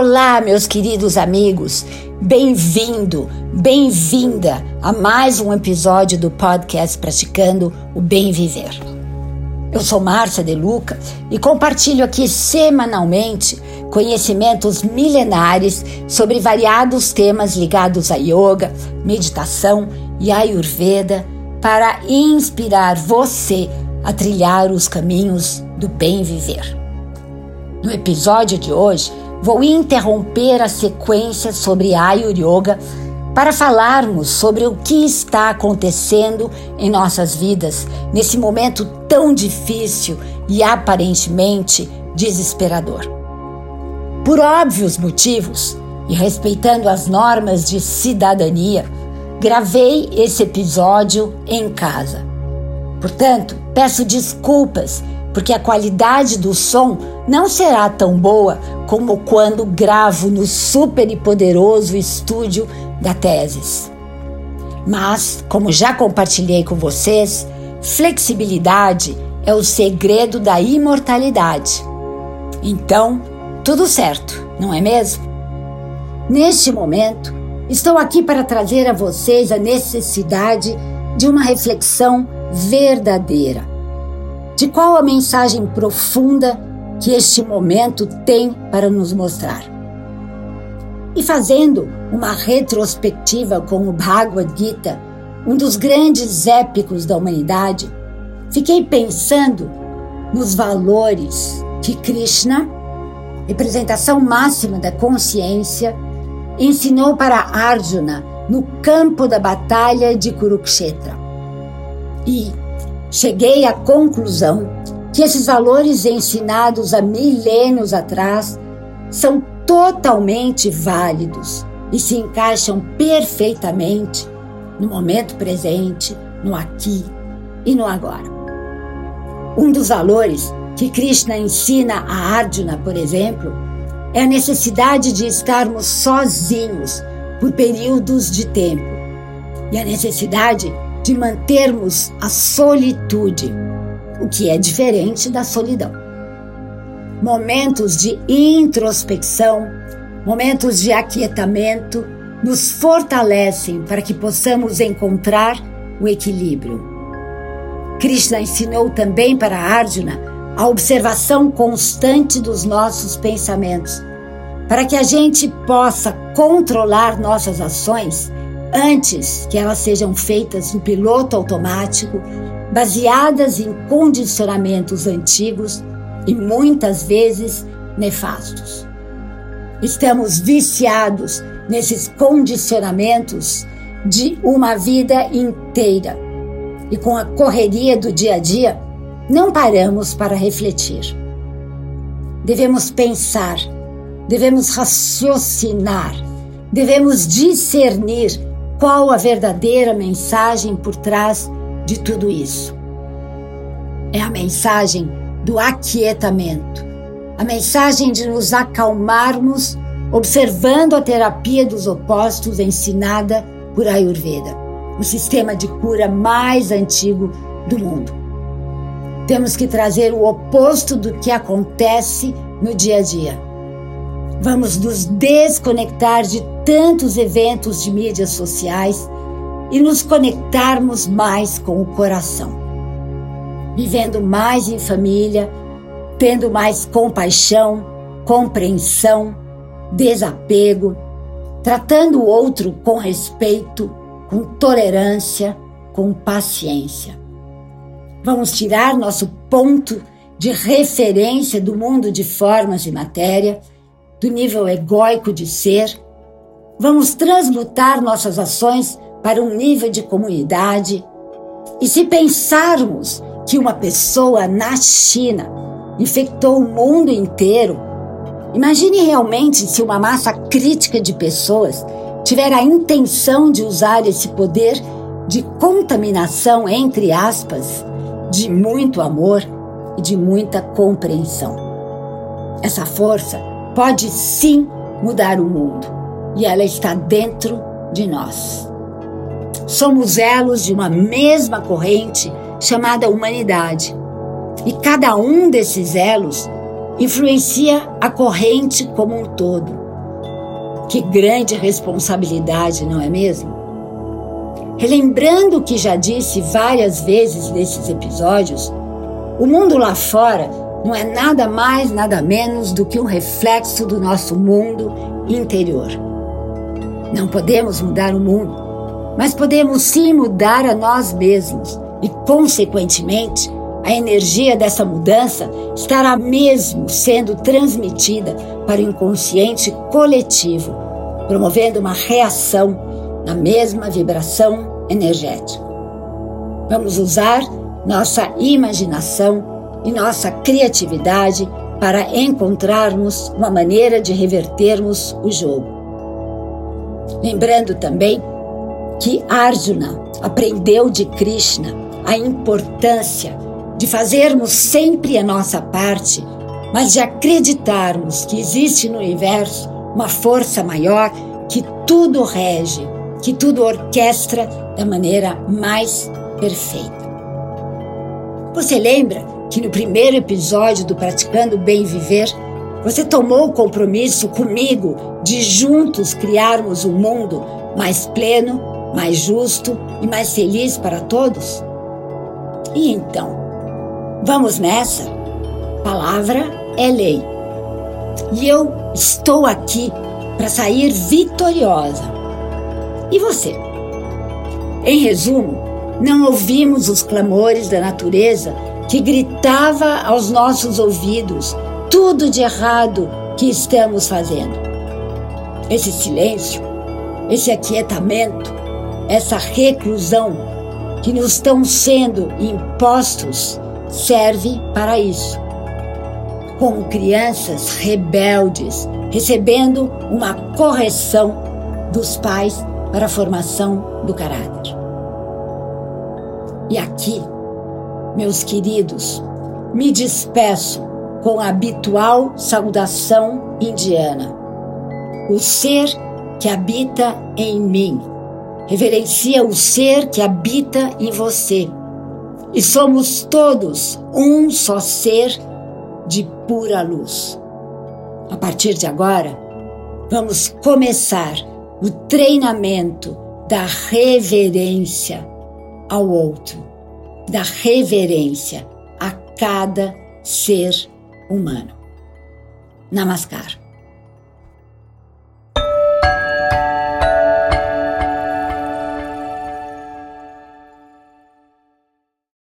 Olá, meus queridos amigos. Bem-vindo, bem-vinda a mais um episódio do podcast Praticando o Bem Viver. Eu sou Márcia De Luca e compartilho aqui semanalmente conhecimentos milenares sobre variados temas ligados a yoga, meditação e ayurveda para inspirar você a trilhar os caminhos do bem viver. No episódio de hoje, vou interromper a sequência sobre Ayur Yoga para falarmos sobre o que está acontecendo em nossas vidas nesse momento tão difícil e aparentemente desesperador. Por óbvios motivos e respeitando as normas de cidadania, gravei esse episódio em casa. Portanto, peço desculpas porque a qualidade do som não será tão boa como quando gravo no super e poderoso estúdio da Teses. Mas, como já compartilhei com vocês, flexibilidade é o segredo da imortalidade. Então, tudo certo, não é mesmo? Neste momento, estou aqui para trazer a vocês a necessidade de uma reflexão verdadeira de qual a mensagem profunda que este momento tem para nos mostrar. E fazendo uma retrospectiva com o Bhagavad Gita, um dos grandes épicos da humanidade, fiquei pensando nos valores que Krishna, representação máxima da consciência, ensinou para Arjuna no campo da batalha de Kurukshetra. E cheguei à conclusão que esses valores ensinados há milênios atrás são totalmente válidos e se encaixam perfeitamente no momento presente, no aqui e no agora. Um dos valores que Krishna ensina a Arjuna, por exemplo, é a necessidade de estarmos sozinhos por períodos de tempo e a necessidade de mantermos a solitude, o que é diferente da solidão. Momentos de introspecção, momentos de aquietamento, nos fortalecem para que possamos encontrar o equilíbrio. Krishna ensinou também para Arjuna a observação constante dos nossos pensamentos, para que a gente possa controlar nossas ações antes que elas sejam feitas no piloto automático, baseadas em condicionamentos antigos e muitas vezes nefastos. Estamos viciados nesses condicionamentos de uma vida inteira e com a correria do dia a dia não paramos para refletir. Devemos pensar, devemos raciocinar, devemos discernir qual a verdadeira mensagem por trás de tudo isso? É a mensagem do aquietamento, a mensagem de nos acalmarmos observando a terapia dos opostos ensinada por Ayurveda, o sistema de cura mais antigo do mundo. Temos que trazer o oposto do que acontece no dia a dia. Vamos nos desconectar de tantos eventos de mídias sociais e nos conectarmos mais com o coração. Vivendo mais em família, tendo mais compaixão, compreensão, desapego, tratando o outro com respeito, com tolerância, com paciência. Vamos tirar nosso ponto de referência do mundo de formas e matéria, do nível egóico de ser Vamos transmutar nossas ações para um nível de comunidade. E se pensarmos que uma pessoa na China infectou o mundo inteiro, imagine realmente se uma massa crítica de pessoas tiver a intenção de usar esse poder de contaminação, entre aspas, de muito amor e de muita compreensão. Essa força pode sim mudar o mundo e ela está dentro de nós. Somos elos de uma mesma corrente chamada humanidade. E cada um desses elos influencia a corrente como um todo. Que grande responsabilidade, não é mesmo? Relembrando o que já disse várias vezes nesses episódios, o mundo lá fora não é nada mais, nada menos do que um reflexo do nosso mundo interior. Não podemos mudar o mundo, mas podemos sim mudar a nós mesmos e, consequentemente, a energia dessa mudança estará mesmo sendo transmitida para o inconsciente coletivo, promovendo uma reação na mesma vibração energética. Vamos usar nossa imaginação e nossa criatividade para encontrarmos uma maneira de revertermos o jogo. Lembrando também que Arjuna aprendeu de Krishna a importância de fazermos sempre a nossa parte, mas de acreditarmos que existe no universo uma força maior que tudo rege, que tudo orquestra da maneira mais perfeita. Você lembra que no primeiro episódio do Praticando Bem Viver, você tomou o compromisso comigo de juntos criarmos um mundo mais pleno, mais justo e mais feliz para todos? E então, vamos nessa? Palavra é lei. E eu estou aqui para sair vitoriosa. E você? Em resumo, não ouvimos os clamores da natureza que gritava aos nossos ouvidos tudo de errado que estamos fazendo. Esse silêncio, esse aquietamento, essa reclusão que nos estão sendo impostos serve para isso. Como crianças rebeldes, recebendo uma correção dos pais para a formação do caráter. E aqui meus queridos, me despeço com a habitual saudação indiana. O ser que habita em mim reverencia o ser que habita em você. E somos todos um só ser de pura luz. A partir de agora, vamos começar o treinamento da reverência ao outro da reverência a cada ser humano. Namaskar.